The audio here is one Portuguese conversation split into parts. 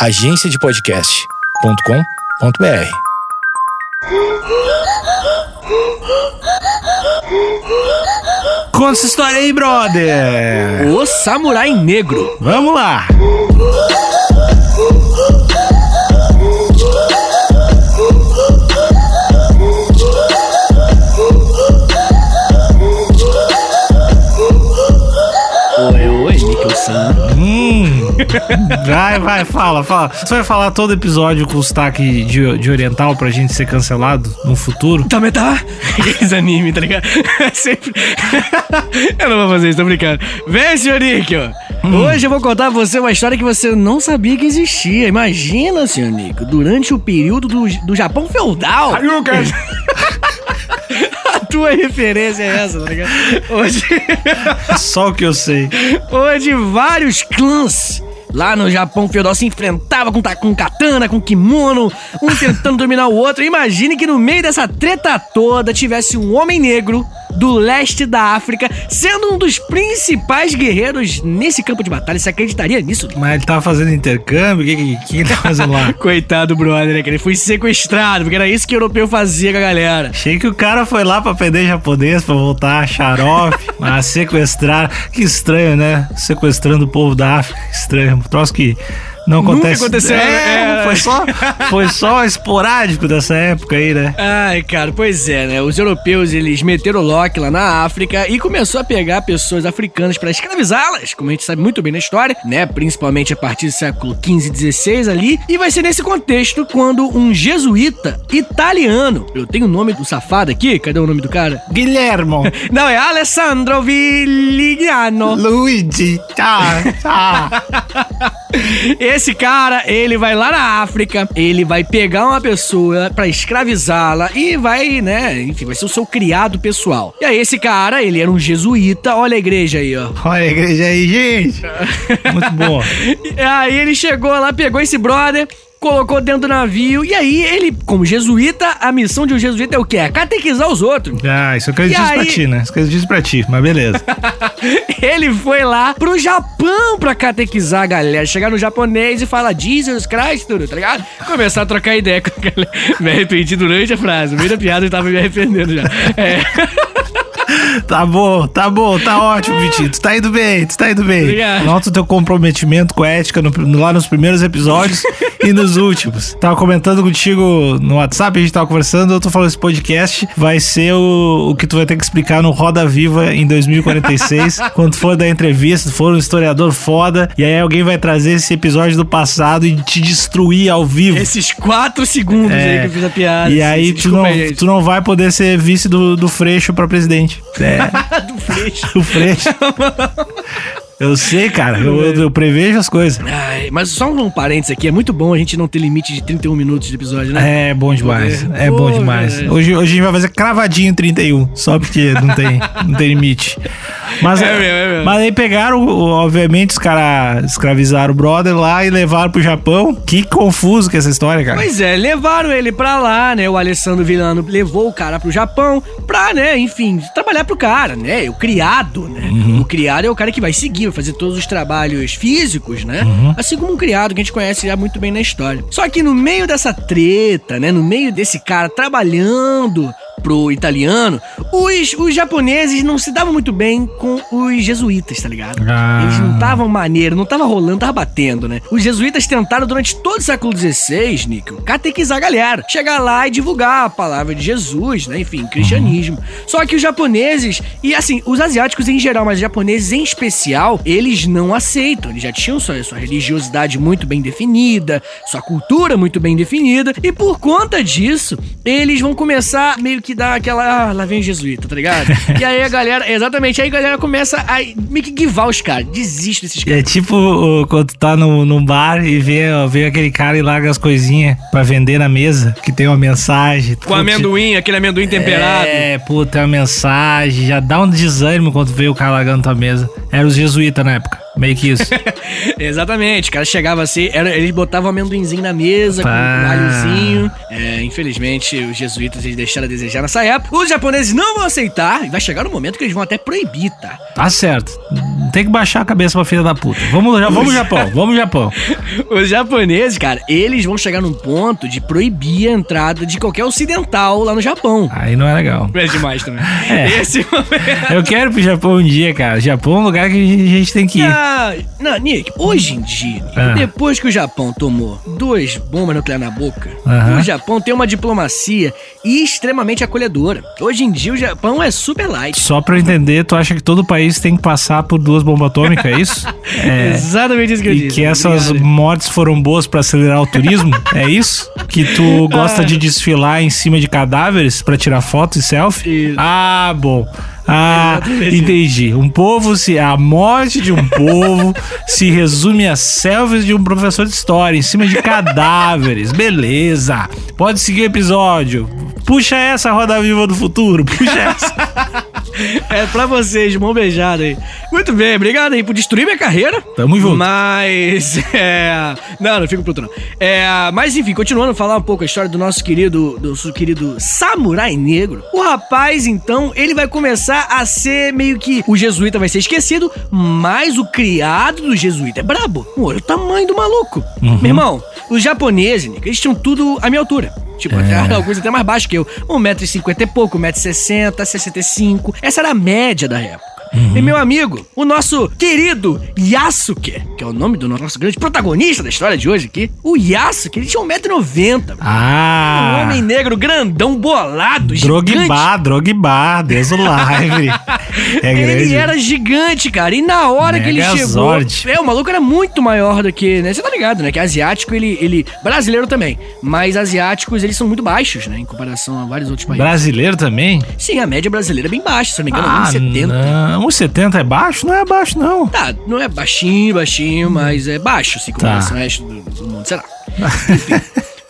agenciadepodcast.com.br. Conta essa história aí, brother! O Samurai Negro. Vamos lá! Oi, oi, Nicholson. Hum. Vai, vai, fala, fala. Você vai falar todo episódio com o sotaque de, de oriental pra gente ser cancelado no futuro? Também tá? Aqueles anime, tá ligado? Sempre. eu não vou fazer isso, tô brincando. Vem, senhor ó. Hoje eu vou contar pra você uma história que você não sabia que existia. Imagina, senhor Nico, durante o período do, do Japão feudal. A tua referência é essa, tá ligado? Hoje, Só o que eu sei. hoje vários clãs lá no Japão feudal se enfrentavam com, com katana, com kimono, um tentando dominar o outro. Imagine que no meio dessa treta toda tivesse um homem negro do leste da África sendo um dos principais guerreiros nesse campo de batalha. Você acreditaria nisso? Mas ele tava fazendo intercâmbio? O que, que, que ele tá fazendo lá? Coitado do brother, né? Que ele foi sequestrado, porque era isso que o europeu fazia com a galera. Achei que o cara foi lá pra aprender japonês, pra voltar xarope, mas sequestrar. Que estranho, né? Sequestrando o povo da África. Estranho. Um troço que não Nunca acontece. aconteceu, É, é. Foi, só, foi só esporádico dessa época aí, né? Ai, cara, pois é, né? Os europeus, eles meteram o lock lá na África e começou a pegar pessoas africanas pra escravizá-las, como a gente sabe muito bem na história, né? Principalmente a partir do século XV e XVI ali. E vai ser nesse contexto quando um jesuíta italiano, eu tenho o nome do safado aqui, cadê o nome do cara? Guilhermo. Não, é Alessandro Vigliano. Luigi. Tchau, tchau. Esse cara, ele vai lá na África, ele vai pegar uma pessoa pra escravizá-la e vai, né, enfim, vai ser o seu criado pessoal. E aí esse cara, ele era um jesuíta, olha a igreja aí, ó. Olha a igreja aí, gente. Muito boa. E aí ele chegou lá, pegou esse brother, colocou dentro do navio e aí ele, como jesuíta, a missão de um jesuíta é o quê? É catequizar os outros. Ah, isso eu acredito E pra aí- ti, né? Isso eu acredito pra ti, mas beleza. ele foi lá pro Japão pra catequizar a galera. Chegar no japonês e falar Jesus Christ, tudo, tá ligado? Começar a trocar ideia com a galera. Me arrependi durante a frase. No meio da piada eu tava me arrependendo já. É. Tá bom, tá bom, tá ótimo, Vitinho. Tu tá indo bem, tu tá indo bem. Obrigado. Nota o teu comprometimento com a ética no- lá nos primeiros episódios e nos últimos. Tava comentando contigo no WhatsApp, a gente tava conversando, eu tô falando esse podcast vai ser o, o que tu vai ter que explicar no Roda Viva em 2046, quando for dar entrevista, for um historiador foda, e aí alguém vai trazer esse episódio do passado e te destruir ao vivo. Esses quatro segundos É. aí que eu fiz a piada. E aí tu Desculpa não, aí, tu não vai poder ser vice do, do Freixo pra presidente. É. do freixo. O Freixo. Eu sei, cara. Eu, eu- eu prevejo as coisas. Ai, mas só um parênteses aqui, é muito bom a gente não ter limite de 31 minutos de episódio, né? É bom demais. Pô, É bom demais. Hoje, hoje a gente vai fazer cravadinho 31. Só porque não tem, não tem limite. Mas, É mesmo, é mesmo. mas aí pegaram, obviamente, os caras escravizaram o brother lá e levaram pro Japão. Que confuso que é essa história, cara. Pois é, levaram ele pra lá, né? O Alessandro Villano levou o cara pro Japão pra, né, enfim, trabalhar pro cara, né? O criado, né? O criado é o cara que vai seguir, fazer todos os trabalhos físicos, né? Assim como um criado que a gente conhece já muito bem na história. Só que no meio dessa treta, né? No meio desse cara trabalhando pro italiano, os, os japoneses não se davam muito bem com os jesuítas, tá ligado? Ah. Eles não estavam maneiro, não tava rolando, tava batendo, né? Os jesuítas tentaram durante todo o século XVI, Nico, catequizar a galera. Chegar lá e divulgar a palavra de Jesus, né? Enfim, cristianismo. Só que os japoneses, e assim, os asiáticos em geral, mas os japoneses em especial, eles não aceitam. Eles já tinham sua, sua religiosidade muito bem definida, sua cultura muito bem definida, e por conta disso, eles vão começar meio que dar aquela. Ah, lá vem o jesuíta, tá ligado? e aí a galera, exatamente, aí a galera começa a meio que guivar os caras, desiste desses caras. É tipo quando tu tá no, num bar e vê, vê aquele cara e larga as coisinhas pra vender na mesa, que tem uma mensagem. Com amendoim, aquele amendoim temperado. É, puta, tem uma mensagem, já dá um desânimo quando vê o cara largando tua mesa. Era os jesuítas na época. Meio que isso. Exatamente, o cara chegava assim, era, eles botavam amendoinzinho na mesa, com um. É, infelizmente, os jesuítas eles deixaram a desejar nessa época. Os japoneses não vão aceitar, e vai chegar um momento que eles vão até proibir, tá? Tá certo. Tem que baixar a cabeça pra filha da puta. Vamos, já, vamos Japão, vamos Japão. Os japoneses, cara, eles vão chegar num ponto de proibir a entrada de qualquer ocidental lá no Japão. Aí não é legal. É demais também. É. Esse momento. Eu quero pro Japão um dia, cara. Japão é um lugar que a gente, a gente tem que ir. Ah, não, Nick, hoje em dia, Ah. depois que o Japão tomou duas bombas nucleares na boca, o Japão tem uma diplomacia extremamente acolhedora. Hoje em dia, o Japão é super light. Só pra eu entender, tu acha que todo país tem que passar por duas bombas atômicas, é isso? É. Exatamente isso que eu E disse. que essas Obrigado. mortes foram boas pra acelerar o turismo? É isso? Que tu gosta de desfilar em cima de cadáveres pra tirar foto e selfie? Isso. Ah, bom. Ah, entendi. Um povo se. A morte de um povo se resume a selfies de um professor de história em cima de cadáveres. Beleza. Pode seguir o episódio. Puxa essa roda viva do futuro. Puxa essa. É pra vocês, mão beijada aí. Muito bem, obrigado aí por destruir minha carreira. Tamo junto. Mas, é... Não, não fico puto não. É, mas enfim, continuando a falar um pouco a história do nosso querido, do nosso querido Samurai Negro. O rapaz, então, ele vai começar a ser meio que... O jesuíta vai ser esquecido, mas o criado do jesuíta é brabo. Olha o tamanho do maluco. Uhum. Meu irmão, os japoneses, eles tinham tudo à minha altura. Tipo, É. alguns até mais baixo que eu. 1,50m e pouco, 1,60m, 65 Essa era a média da época. Uhum. E meu amigo, o nosso querido Yasuke, que é o nome do nosso grande protagonista da história de hoje aqui, o Yasuke, ele tinha 1,90m. Um Ah. homem negro grandão, bolado, Drogba, Drogba, Deus o live. É Ele era gigante, cara. E na hora que ele chegou. É, o maluco era muito maior do que. Né? Você tá ligado, né? Que asiático, ele, ele. Brasileiro também. Mas asiáticos, eles são muito baixos, né? Em comparação a vários outros países. Brasileiro também? Sim, a média brasileira é bem baixa, se eu não me engano, Ah, 1,70. não. 1,70 é baixo? Não é baixo, não. Tá, não é baixinho, baixinho, mas é baixo, assim, com Tá. ao resto do, do mundo, sei lá. Enfim.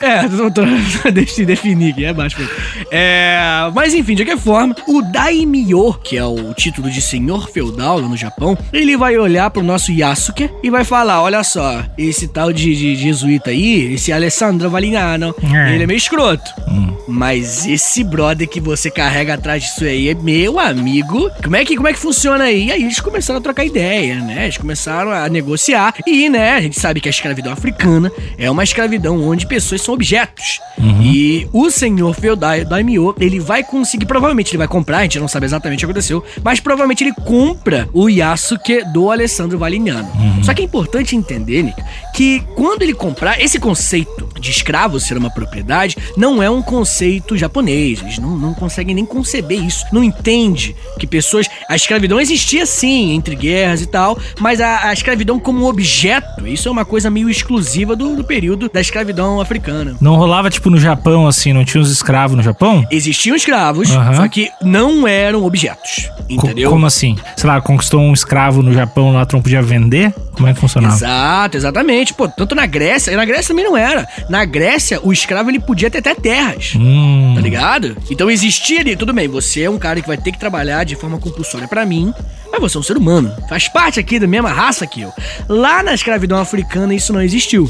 É, não tô, deixa eu definir aqui, é baixo mesmo. É, mas enfim, de qualquer forma, o Daimyo, que é o título de senhor feudal lá no Japão, ele vai olhar pro nosso Yasuke e vai falar: olha só, esse tal de, de jesuíta aí, esse Alessandro Valignano, É. ele é meio escroto. Hum. Mas esse brother que você carrega atrás disso aí é meu amigo. Como é que, como é que funciona aí? E aí eles começaram a trocar ideia, né? Eles começaram a negociar. E, né, a gente sabe que a escravidão africana é uma escravidão onde pessoas são objetos. E o senhor feudal Daimyo, ele vai conseguir, provavelmente ele vai comprar, a gente não sabe exatamente o que aconteceu, mas provavelmente ele compra o Yasuke do Alessandro Valignano. Só que é importante entender, Nick, que quando ele comprar, esse conceito de escravo ser uma propriedade não é um conceito japonês. Eles não, não conseguem nem conceber isso. Não entende que pessoas. A escravidão existia sim, entre guerras e tal, mas a, a escravidão como objeto, isso é uma coisa meio exclusiva do, do período da escravidão africana. Não rolava tipo no Japão assim, não tinha uns escravos no Japão? Existiam escravos, só que não eram objetos. Co- Entendeu? Como assim? Sei lá, conquistou um escravo no Japão lá, não podia vender? Como é que funcionava? Exato, exatamente. Pô, tanto na Grécia, e na Grécia também não era. Na Grécia, o escravo ele podia ter até terras. Hum. Tá ligado? Então existia ali, tudo bem, você é um cara que vai ter que trabalhar de forma compulsória pra mim, você é um ser humano. Faz parte aqui da mesma raça que eu. Lá na escravidão africana isso não existiu.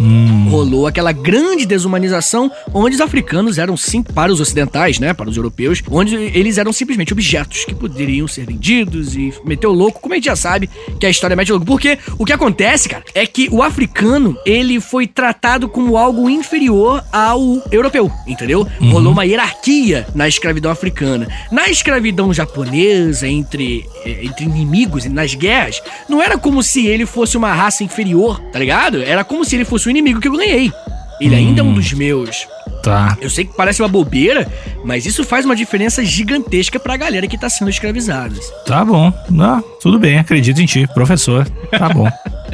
Rolou aquela grande desumanização onde os africanos eram sim para os ocidentais, né, para os europeus, onde eles eram simplesmente objetos que poderiam ser vendidos e meter o louco, como a gente já sabe que a história mete o louco. Porque o que acontece, cara, é que o africano, ele foi tratado como algo inferior ao europeu, entendeu? Rolou uma hierarquia na escravidão africana. Na escravidão japonesa, entre, eh, entre inimigos, nas guerras, não era como se ele fosse uma raça inferior, tá ligado? Era como se ele fosse o inimigo que eu ganhei. Ele ainda é um dos meus. Tá. Eu sei que parece uma bobeira, mas isso faz uma diferença gigantesca pra galera que tá sendo escravizada. Tá bom. Não, tudo bem, acredito em ti, professor. Tá bom.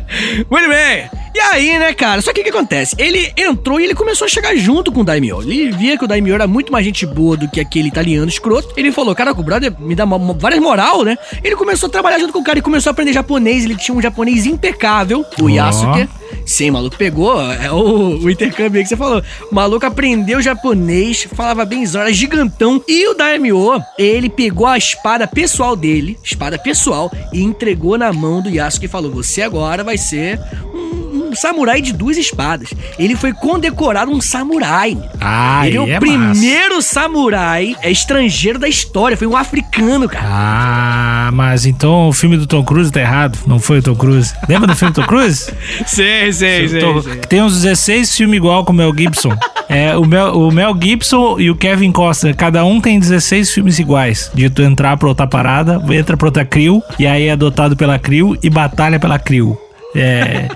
Muito bem! E aí, né, cara? Só que o que acontece? Ele entrou e ele começou a chegar junto com o Daimyo. Ele via que o Daimyo era muito mais gente boa do que aquele italiano escroto. Ele falou, cara, o brother me dá uma, uma, várias moral, né? Ele começou a trabalhar junto com o cara e começou a aprender japonês. Ele tinha um japonês impecável, o Yasuke. Sim, maluco pegou, é o, o, intercâmbio aí que você falou. Maluco aprendeu japonês, falava bem era gigantão. E o Daimyo, ele pegou a espada pessoal dele, espada pessoal, e entregou na mão do Yasuke e falou: Você agora vai ser samurai de duas espadas. Ele foi condecorado um samurai. Ah, ele é o é primeiro massa. samurai estrangeiro da história. Foi um africano, cara. Ah, mas então o filme do Tom Cruise tá errado. Não foi o Tom Cruise. Lembra do filme do Tom Cruise? sei, sei, sei, sei. Tem uns 16 filmes igual com o Mel Gibson. É, o Mel, o Mel Gibson e o Kevin Costner, cada um tem 16 filmes iguais. De tu entrar pra outra parada, entra pra outra crew, e aí é adotado pela crew e batalha pela crew. É.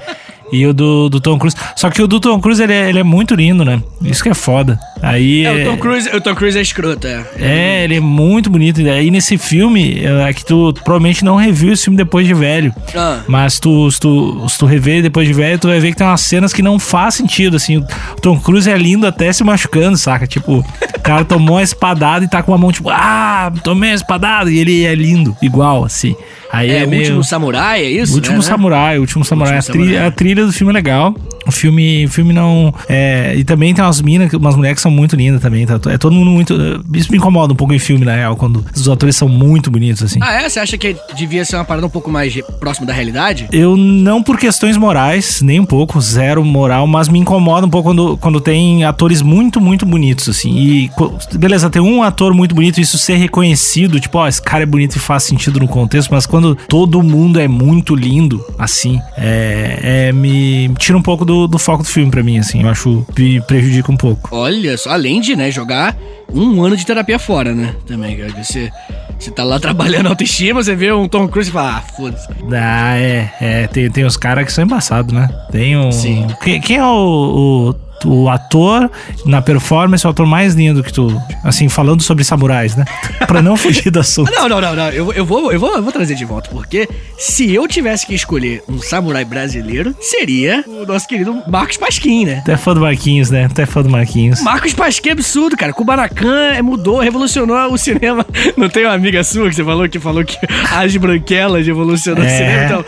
E o do, do Tom Cruise. Só que o do Tom Cruise, ele é, ele é muito lindo, né? Isso que é foda. Aí é, é... O, Tom Cruise, o Tom Cruise é escroto, é. É, ele é muito bonito. E aí nesse filme, é que tu provavelmente não reviu esse filme depois de velho. Ah. Mas tu, se, tu, se tu rever depois de velho, tu vai ver que tem umas cenas que não faz sentido, assim. O Tom Cruise é lindo até se machucando, saca? Tipo, o cara tomou uma espadada e tá com a mão, tipo, ah, tomei uma espadada. E ele é lindo, igual, assim. Aí é, é meio... Último Samurai, é isso? O Último né? Samurai, o Último Samurai. Último a, Samurai. a trilha do filme é legal. O filme, o filme não. É, e também tem umas minas, umas mulheres que são muito lindas também. Tá? É todo mundo muito. Isso me incomoda um pouco em filme, na real, quando os atores são muito bonitos, assim. Ah, é? Você acha que devia ser uma parada um pouco mais próxima da realidade? Eu não por questões morais, nem um pouco, zero moral, mas me incomoda um pouco quando, quando tem atores muito, muito bonitos, assim. E, beleza, tem um ator muito bonito, isso ser reconhecido, tipo, ó, esse cara é bonito e faz sentido no contexto, mas quando todo mundo é muito lindo, assim, é, é me tira um pouco do, do foco do filme para mim, assim. Eu acho que prejudica um pouco. Olha só, além de, né, jogar um ano de terapia fora, né? Também, cara. Você, você tá lá trabalhando autoestima, você vê um Tom Cruise e fala, ah, foda-se. Ah, é. é tem, tem os caras que são embaçados, né? Tem um. Sim. Quem, quem é o, o o ator na performance, o ator mais lindo que tu. Assim, falando sobre samurais, né? pra não fugir do assunto. Não, não, não, não. Eu, eu, vou, eu, vou, eu vou trazer de volta, porque se eu tivesse que escolher um samurai brasileiro, seria o nosso querido Marcos Pasquim, né? Tu é fã do Marquinhos, né? Tu é fã do Marquinhos. Marcos Pasquim é absurdo, cara. Kubanacan é, mudou, revolucionou o cinema. Não tem uma amiga sua que você falou que falou que as branquelas revolucionou é. o cinema? Então,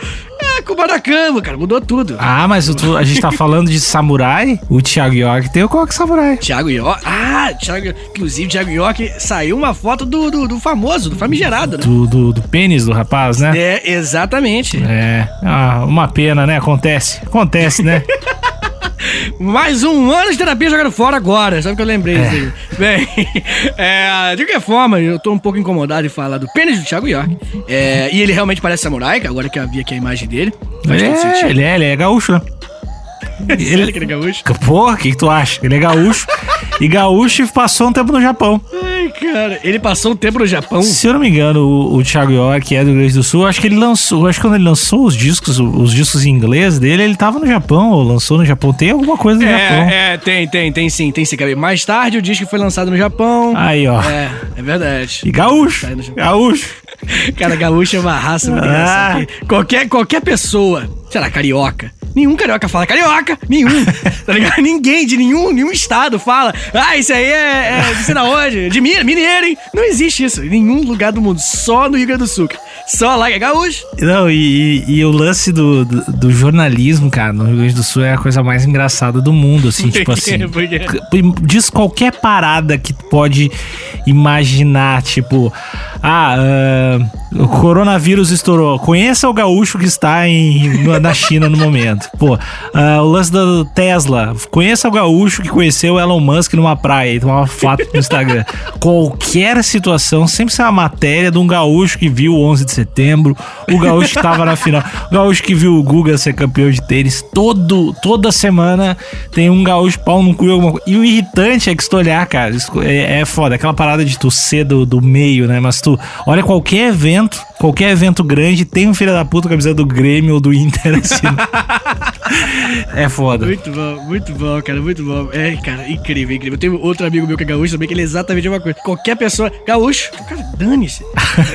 é, Kubanacan, cara, mudou tudo. Ah, mas o, a gente tá falando de samurai, o Thiago York tem o Coque Samurai. Thiago York? Ah, Thiago, inclusive, Thiago York saiu uma foto do, do, do famoso, do famigerado, né? Do, do, do, pênis do rapaz, né? É, exatamente. É, ah, uma pena, né? Acontece. Acontece, né? Mais um ano de terapia jogando fora agora. Sabe o que eu lembrei? É. Bem, é, de qualquer forma, eu tô um pouco incomodado em falar do pênis do Thiago York. É, e ele realmente parece samurai, agora que eu vi aqui a imagem dele. Faz é, ele é, ele é gaúcho, né? Ele, ele é gaúcho? Porra, o que, que tu acha? Ele é gaúcho. e gaúcho passou um tempo no Japão. Ai, cara. Ele passou um tempo no Japão? Se eu não me engano, o, o Thiago York é do Rio Grande do Sul. Acho que ele lançou. Acho que quando ele lançou os discos, os discos em inglês dele, ele tava no Japão, ou lançou no Japão. Tem alguma coisa no é, Japão. É, tem, tem, tem sim, tem sim. Mais tarde o disco foi lançado no Japão. Aí, ó. É, é verdade. E gaúcho. Gaúcho. Cara, gaúcho é uma raça muito ah. Qualquer, qualquer pessoa, sei lá, carioca, Nenhum carioca fala carioca, nenhum. tá ligado? Ninguém de nenhum, nenhum estado fala, ah, isso aí é, é de sei lá onde, de mineiro, hein? Não existe isso em nenhum lugar do mundo, só no Rio Grande do Sul. Só lá que é gaúcho. Não, e, e, e o lance do, do, do, jornalismo, cara, no Rio Grande do Sul é a coisa mais engraçada do mundo, assim, tipo assim. Diz qualquer parada que pode imaginar, tipo, ah, uh, o coronavírus estourou. Conheça o gaúcho que está em, na China no momento. Pô, uh, o lance da Tesla. Conheça o gaúcho que conheceu Elon Musk numa praia e tomava foto no Instagram. Qualquer situação, sempre uma matéria de um gaúcho que viu o 11 de setembro, o gaúcho que estava na final, o gaúcho que viu o Guga ser campeão de tênis. Todo, toda semana tem um gaúcho pau no cu alguma coisa. E o irritante é que se tu olhar, cara, é, é foda. Aquela parada de tu ser do, do meio, né? Mas tu olha qualquer evento, qualquer evento grande, tem um filho da puta camisa do Grêmio ou do Inter assim. É foda. Muito bom, muito bom, cara, muito bom. É, cara, incrível, incrível. Eu tenho outro amigo meu que é gaúcho também, que ele é exatamente a mesma coisa. Qualquer pessoa, gaúcho, cara, dane-se.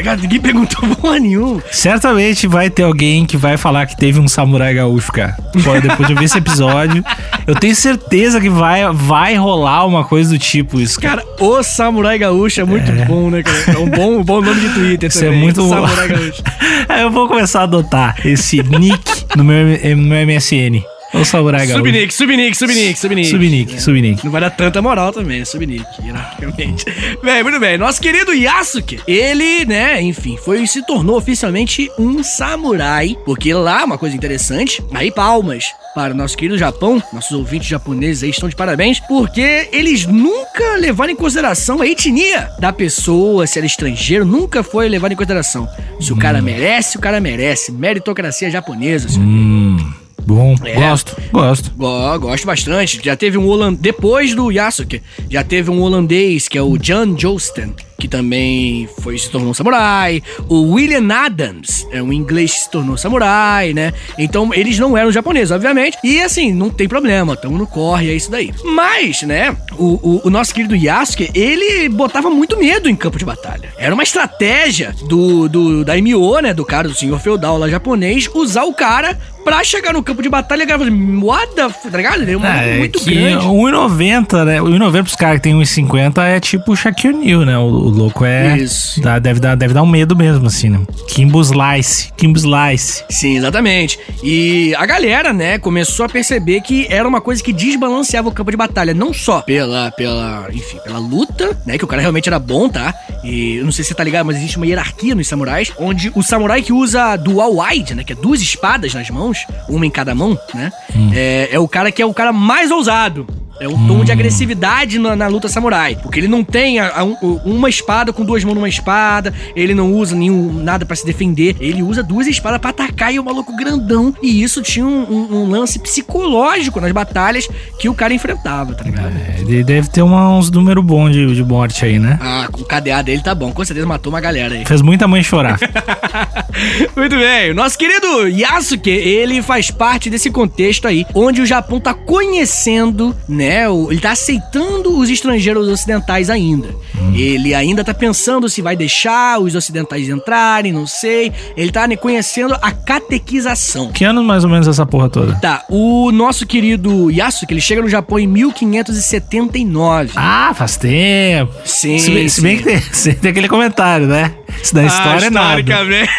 Tá? Ninguém perguntou porra nenhuma. Certamente vai ter alguém que vai falar que teve um samurai gaúcho, cara. Pô, depois de ver esse episódio, eu tenho certeza que vai, vai rolar uma coisa do tipo isso, cara. Cara, o Samurai Gaúcho é muito bom, né, cara? É um bom, um bom nome de Twitter Isso é também. muito bom. Samurai Gaúcho. Aí eu vou começar a adotar esse nick no meu, no meu MSN. O samurai gaúcho. Subnick, subnick, subnick, subnick. Subnick, subnick. Não vai dar tanta moral também, né? Subnick, hierarquicamente. bem, muito bem. Nosso querido Yasuke, ele, né, enfim, foi se tornou oficialmente um samurai. Porque lá, uma coisa interessante, aí palmas para o nosso querido Japão, nossos ouvintes japoneses aí estão de parabéns, porque eles nunca levaram em consideração a etnia da pessoa, se era estrangeiro, nunca foi levado em consideração. Se o cara merece, o cara merece. Meritocracia japonesa, senhor. Hum, bom. É. Gosto, gosto. Go- Gosto bastante. Já teve um holandês. Depois do Yasuke, já teve um holandês que é o Jan Josten, que também foi se tornou um samurai. O William Adams é um inglês que se tornou samurai, né? Então eles não eram japoneses, obviamente. E assim, não tem problema, tamo no corre, é isso daí. Mas, né, o, o- o nosso querido Yasuke, ele botava muito medo em campo de batalha. Era uma estratégia do, do da MO, né, do cara, do senhor feudal lá japonês, usar o cara pra chegar no campo de batalha e a galera falava, what the f-", tá ligado? Ele é um maluco É, muito grande. 1,90, né? 1,90 pros caras que tem 1,50 é tipo o Shaquille O'Neal, né? O, o louco é. Isso. Dá- deve, dar, deve dar um medo mesmo, assim, né? Kimbo Slice. Kimbo Slice. Sim, exatamente. E a galera, né, começou a perceber que era uma coisa que desbalanceava o campo de batalha, não só pela, pela, enfim, pela luta, né, que o cara realmente era bom, tá? E eu não sei se você tá ligado, mas existe uma hierarquia nos samurais, onde o samurai que usa dual wide, né, que é duas espadas nas mãos, uma em cada mão, né, é, é o cara que é o cara mais ousado. É um tom de agressividade na, na luta samurai. Porque ele não tem a- a um- uma espada com duas mãos numa espada. Ele não usa nenhum nada pra se defender. Ele usa duas espadas pra atacar e é um maluco grandão. E isso tinha um, um- um lance psicológico nas batalhas que o cara enfrentava, tá ligado? É, ele deve ter uma- uns números bons de, de morte aí, né? Ah, o KDA dele tá bom. Com certeza matou uma galera aí. Fez muita mãe chorar. Muito bem. O nosso querido Yasuke, ele faz parte desse contexto aí, onde o Japão tá conhecendo, né? o- Ele tá aceitando os estrangeiros ocidentais ainda. Ele ainda tá pensando se vai deixar os ocidentais entrarem, não sei. Ele tá né, conhecendo a catequização. que ano mais ou menos essa porra toda? Tá, o nosso querido Yasuke, ele chega no Japão em 1579. Ah, faz tempo. sim, Se, bem- se bem sim. que tem, tem aquele comentário, né? Isso da história é nada. historicamente.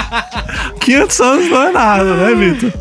500 anos não é nada, né, Vitor?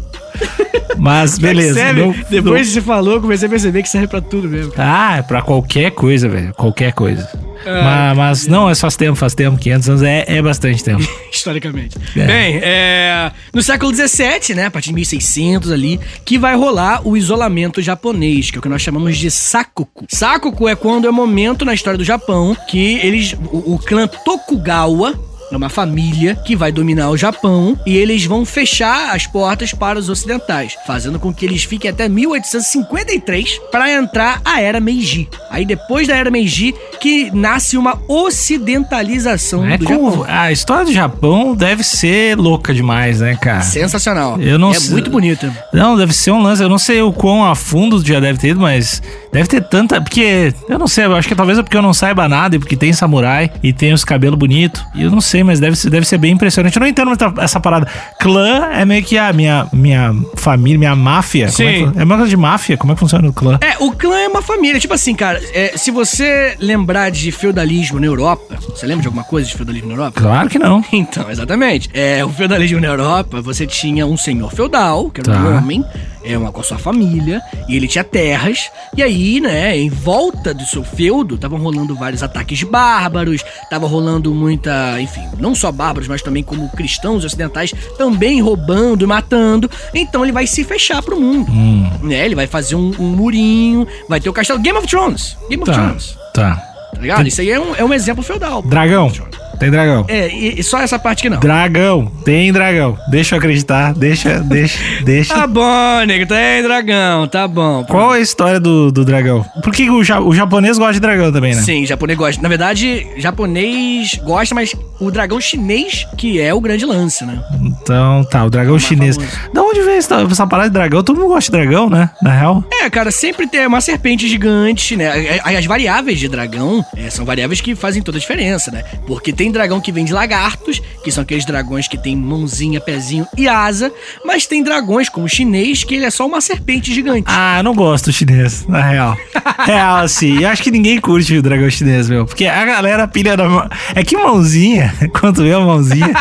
Mas beleza. Percebe? não- Depois que você falou, comecei a perceber que serve pra tudo mesmo. Ah, é pra qualquer coisa, velho. Qualquer coisa. Ah, mas, mas não, é faz tempo, faz tempo. 500 anos é, é bastante tempo. historicamente. É. Bem, é, no século XVII, né, a partir de 1600 ali, que vai rolar o isolamento japonês, que é o que nós chamamos de sakoku. Sakoku é quando é momento na história do Japão que eles, o, o clã Tokugawa é uma família que vai dominar o Japão e eles vão fechar as portas para os ocidentais, fazendo com que eles fiquem até 1853 para entrar a era Meiji. Aí depois da era Meiji que nasce uma ocidentalização É do como- Japão. a história do Japão deve ser louca demais, né, cara? Sensacional. Eu não é sei- muito bonita. Não, deve ser um lance. Eu não sei o quão a fundo já deve ter ido, mas deve ter tanta. Porque eu não sei, eu acho que talvez é porque eu não saiba nada e porque tem samurai e tem os cabelos bonitos. E eu não sei, mas deve ser, deve ser bem impressionante. Eu não entendo muito essa parada. Clã é meio que a minha, minha família, minha máfia. É, Sim. que, é uma coisa de máfia? Como é que funciona o clã? É, o clã é uma família. Tipo assim, cara, é, se você lembrar de feudalismo na Europa, você lembra de alguma coisa de feudalismo na Europa? Claro que não. Então, exatamente. É, o feudalismo na Europa, você tinha um senhor feudal, que era Tá. um homem, é, uma, com a sua família, e ele tinha terras, e aí, né, em volta do seu feudo, estavam rolando vários ataques bárbaros, tava rolando muita, enfim, não só bárbaros, mas também como cristãos ocidentais também roubando e matando. Então ele vai se fechar pro mundo. Hum, Né, ele vai fazer um, um murinho, vai ter o castelo Game of Thrones. Game of tá. Thrones. Tá. Tá ligado? Isso aí é um, é um exemplo feudal. Dragão. Tem dragão. É, e, e só essa parte que não. Dragão. Tem dragão. Deixa eu acreditar. Deixa, deixa, deixa. Tá bom, nego, tem dragão, tá bom. Qual é a história do, do dragão? Por que o, ja- o japonês gosta de dragão também, né? Sim, japonês gosta. Na verdade, japonês gosta, mas o dragão chinês que é o grande lance, né? Então, tá, o dragão Mais chinês. famoso. Da onde veio essa, essa parada de dragão? Todo mundo gosta de dragão, né? Na real. É, cara, sempre tem uma serpente gigante, né? As as variáveis de dragão é, são variáveis que fazem toda a diferença, né? Porque tem dragão que vem de lagartos, que são aqueles dragões que tem mãozinha, pezinho e asa, mas tem dragões como o chinês, que ele é só uma serpente gigante. Ah, eu não gosto do chinês, na real. real, assim. Eu acho que ninguém curte o dragão chinês, meu. Porque a galera pilha na mão. É que mãozinha, quando vê a mãozinha.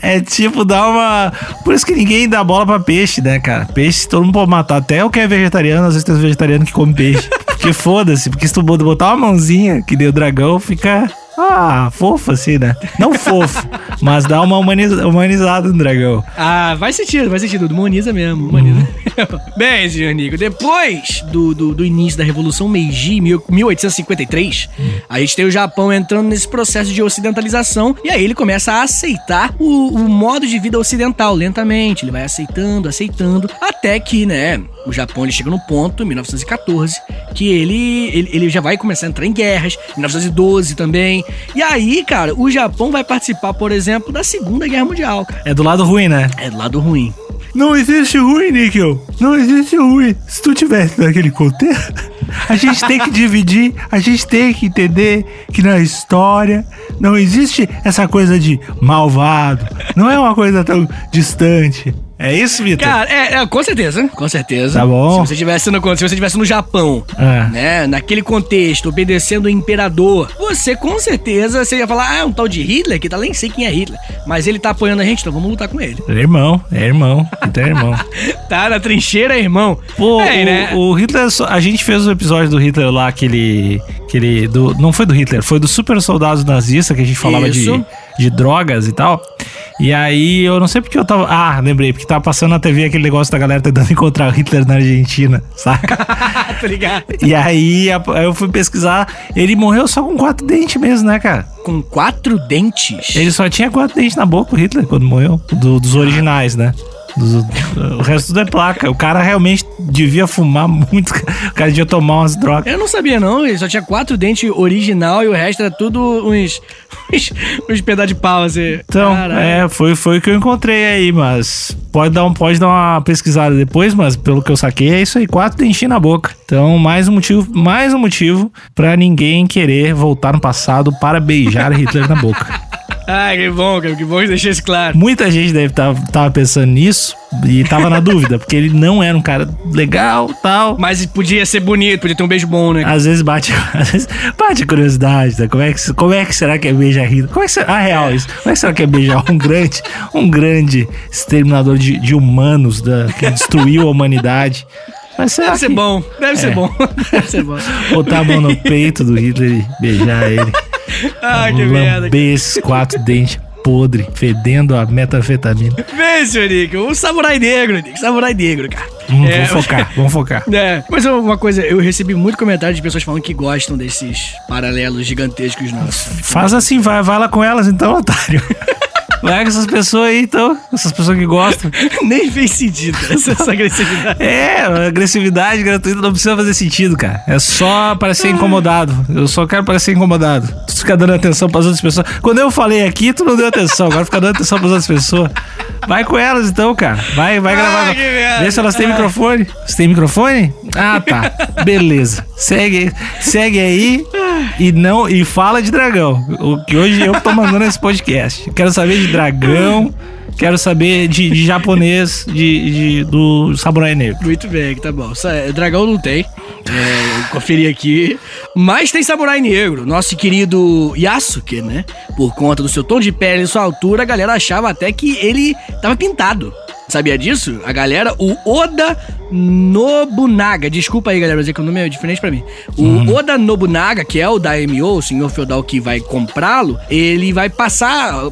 É tipo, dá uma. Por isso que ninguém dá bola pra peixe, né, cara? Peixe todo mundo pode matar. Até o que é vegetariano, às vezes tem uns vegetarianos que comem peixe. Porque foda-se, porque se tu botar uma mãozinha, que deu dragão, fica. Ah, fofo assim, né? Não fofo, mas dá uma humaniza- humanizada no dragão. Ah, faz sentido, faz sentido. Humaniza mesmo, humaniza. Bem, senhor Nico, depois do, do, do início da Revolução Meiji, mil- 1853, a gente tem o Japão entrando nesse processo de ocidentalização e aí ele começa a aceitar o, o modo de vida ocidental lentamente. Ele vai aceitando, aceitando, até que, né, o Japão ele chega no ponto, em 1914, que ele, ele, ele já vai começar a entrar em guerras, 1912 também. E aí, cara, o Japão vai participar, por exemplo, da Segunda Guerra Mundial, cara. É do lado ruim, né? É do lado ruim. Não existe ruim, Níquel. Não existe ruim. Se tu tivesse naquele contexto, a gente tem que dividir, a gente tem que entender que na história não existe essa coisa de malvado. Não é uma coisa tão distante. É isso, Vitor? Cara, é, é, com certeza, com certeza. Tá bom. Se você tivesse no, se você tivesse no Japão, É. né, naquele contexto, obedecendo o imperador, você com certeza você ia falar, ah, é um tal de Hitler, que tá nem sei quem é Hitler, mas ele tá apoiando a gente, então vamos lutar com ele. É irmão, é irmão. Então é irmão. Tá na trincheira, irmão. Pô, é, o, né? o Hitler, a gente fez o episódio do Hitler lá, aquele. Aquele do, não foi do Hitler, foi do super soldado nazista que a gente falava de, Isso. de drogas e tal. E aí eu não sei porque eu tava. Ah, lembrei, porque tava passando na TV aquele negócio da galera tentando encontrar o Hitler na Argentina, saca? tá ligado? e aí eu fui pesquisar, ele morreu só com quatro dentes mesmo, né, cara? Com quatro dentes. Ele só tinha quatro dentes na boca, o Hitler, quando morreu. Do- dos originais, né? O resto tudo é placa. O cara realmente devia fumar muito. O cara devia tomar umas drogas. Eu não sabia, não. Ele só tinha quatro dentes original e o resto era tudo uns. uns, uns pedaços de pau, assim. Então, Caralho. é, foi, foi o que eu encontrei aí, mas pode dar, um, pode dar uma pesquisada depois, mas pelo que eu saquei, é isso aí, quatro dentinhos na boca. Então, mais um motivo, mais um motivo pra ninguém querer voltar no passado para beijar Hitler na boca. Ai, que bom. Que bom que deixei isso claro. Muita gente deve estar tava pensando nisso e tava na dúvida, porque ele não era um cara legal, tal. Mas podia ser bonito, podia ter um beijo bom, né? Às vezes bate, às vezes bate curiosidade, né? Como é que, como é que será que é beijar Hitler? Como é que será, a real isso? Como é que será que é beijar um grande, um grande exterminador de, de humanos da, que destruiu a humanidade? Mas será Deve ser que bom, deve ser É. bom. Deve ser bom. botar a mão no peito do Hitler e beijar ele? Ai, que merda. esses quatro dentes podre, fedendo a metanfetamina. Vê, senhor Nick, o samurai negro, Nick, samurai negro, cara. Hum, É, Vamos focar, vamos focar. É, mas uma coisa, eu recebi muito comentário de pessoas falando que gostam desses paralelos gigantescos nossos. Faz assim, vai, vai lá com elas então, otário. Vai com essas pessoas aí, então. Essas pessoas que gostam. Nem fez sentido essa, essa agressividade. É, agressividade gratuita não precisa fazer sentido, cara. É só para ser incomodado. Eu só quero parecer incomodado. Tu fica dando atenção para as outras pessoas. Quando eu falei aqui, tu não deu atenção. Agora fica dando atenção para as outras pessoas. Vai com elas então, cara. Vai, vai Ah, gravar. Vê se elas têm microfone. Você tem microfone? Ah, tá. Beleza. Segue, segue aí e não e fala de dragão. O que hoje eu tô mandando esse podcast. Quero saber de dragão. Quero saber de, de japonês, de, de- do samurai negro. Muito bem, tá bom. Sa- Dragão não tem. É, conferi aqui. Mas tem Samurai Negro. Nosso querido Yasuke, né? Por conta do seu tom de pele e sua altura, a galera achava até que ele tava pintado. Sabia disso? A galera, o Oda Nobunaga, desculpa aí, galera, mas é que o nome é diferente pra mim. O Oda Nobunaga, que é o Daimyo, o senhor feudal que vai comprá-lo, ele vai passar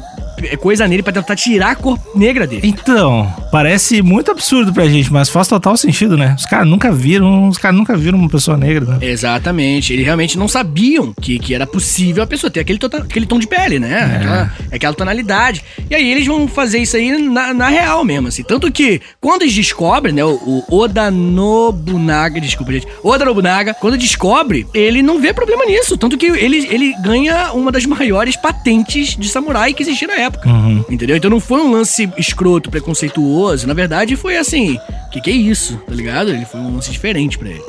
coisa nele pra tentar tirar a cor negra dele. Então, parece muito absurdo pra gente, mas faz total sentido, né? Os caras nunca viram, os caras nunca viram uma pessoa negra, né? Exatamente. Eles realmente não sabiam que, que era possível a pessoa ter aquele, tota- aquele tom de pele, né? Aquela, aquela tonalidade. E aí eles vão fazer isso aí na, na real mesmo, assim. Tanto que quando eles descobrem, né? O, o Oda Nobunaga, desculpa, gente. Oda Nobunaga, quando descobre, ele não vê problema nisso. Tanto que ele, ele ganha uma das maiores patentes de samurai que existia na época. Uhum. Entendeu? Então não foi um lance escroto, preconceituoso. Na verdade, foi assim. Que que é isso? Tá ligado? Ele foi um lance diferente pra ele.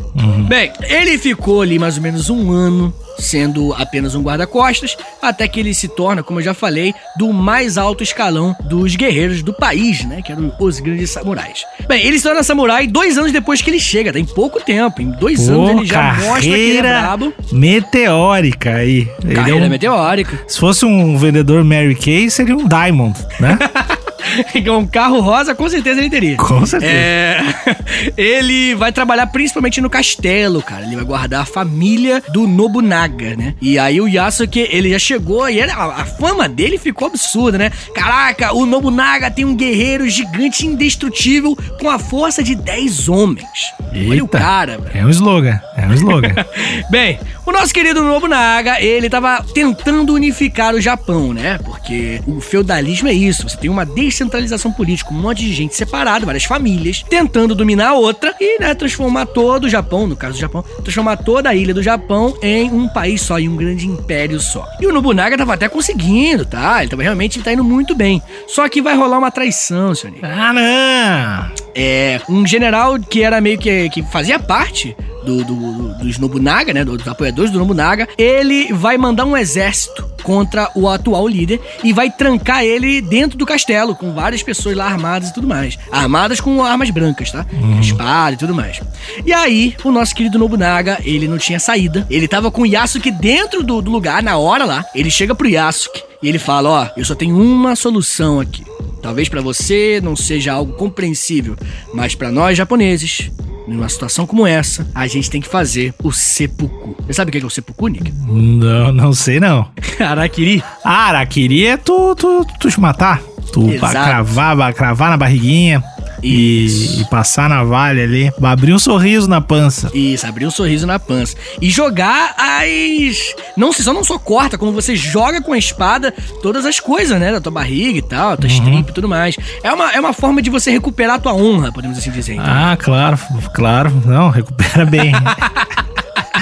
Bem, ele ficou ali mais ou menos um ano sendo apenas um guarda-costas, até que ele se torna, como eu já falei, do mais alto escalão dos guerreiros do país, né? Que eram os grandes samurais. Bem, ele se torna samurai dois anos depois que ele chega, tem pouco tempo. Em dois anos ele já mostra que ele é brabo. meteórica aí. Ele é Carreira um- meteórica. Se fosse um vendedor Mary Kay, seria um Diamond, né? um carro rosa, com certeza ele teria. Com certeza. É, ele vai trabalhar principalmente no castelo, cara. Ele vai guardar a família do Nobunaga, né? E aí o Yasuke, ele já chegou e a, fama dele ficou absurda, né? Caraca, o Nobunaga tem um guerreiro gigante indestrutível com a força de 10 homens. Olha o Eita. cara, velho. É um slogan, é um slogan. Bem, o nosso querido Nobunaga, ele tava tentando unificar o Japão, né? Porque o feudalismo é isso, você tem uma descentralização política, um monte de gente separada, várias famílias, tentando dominar a outra e, né, transformar todo o Japão, no caso do Japão, transformar toda a ilha do Japão em um país só, em um grande império só. E o Nobunaga tava até conseguindo, tá? Ele tava realmente tá indo muito bem. Só que vai rolar uma traição, senhor ah, não! É, um general que era meio que, que fazia parte do, do- do- dos Nobunaga, né? Dos apoiadores do Nobunaga. Ele vai mandar um exército contra o atual líder e vai trancar ele dentro do castelo, com várias pessoas lá armadas e tudo mais. Armadas com armas brancas, tá? Espada e tudo mais. E aí, o nosso querido Nobunaga, ele não tinha saída. Ele tava com o Yasuke dentro do, do lugar, na hora lá. Ele chega pro Yasuke e ele fala: Ó, eu só tenho uma solução aqui. Talvez pra você não seja algo compreensível, mas pra nós japoneses, numa situação como essa, a gente tem que fazer o seppuku. Você sabe o que é o seppuku, Nick? Não, não sei não. Harakiri. Ah, Araquiri é tu, tu, tu te matar. Tu cravar, cravar na barriguinha e, e passar na valha ali. Abrir um sorriso na pança. Isso, abrir um sorriso na pança. E jogar as. Não, você só não só corta, como você joga com a espada todas as coisas, né? Da tua barriga e tal, tua strip e tudo mais. É uma, é uma forma de você recuperar a tua honra, podemos assim dizer. então. Ah, claro, claro. Não, recupera bem.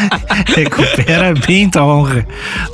recupera bem tua honra.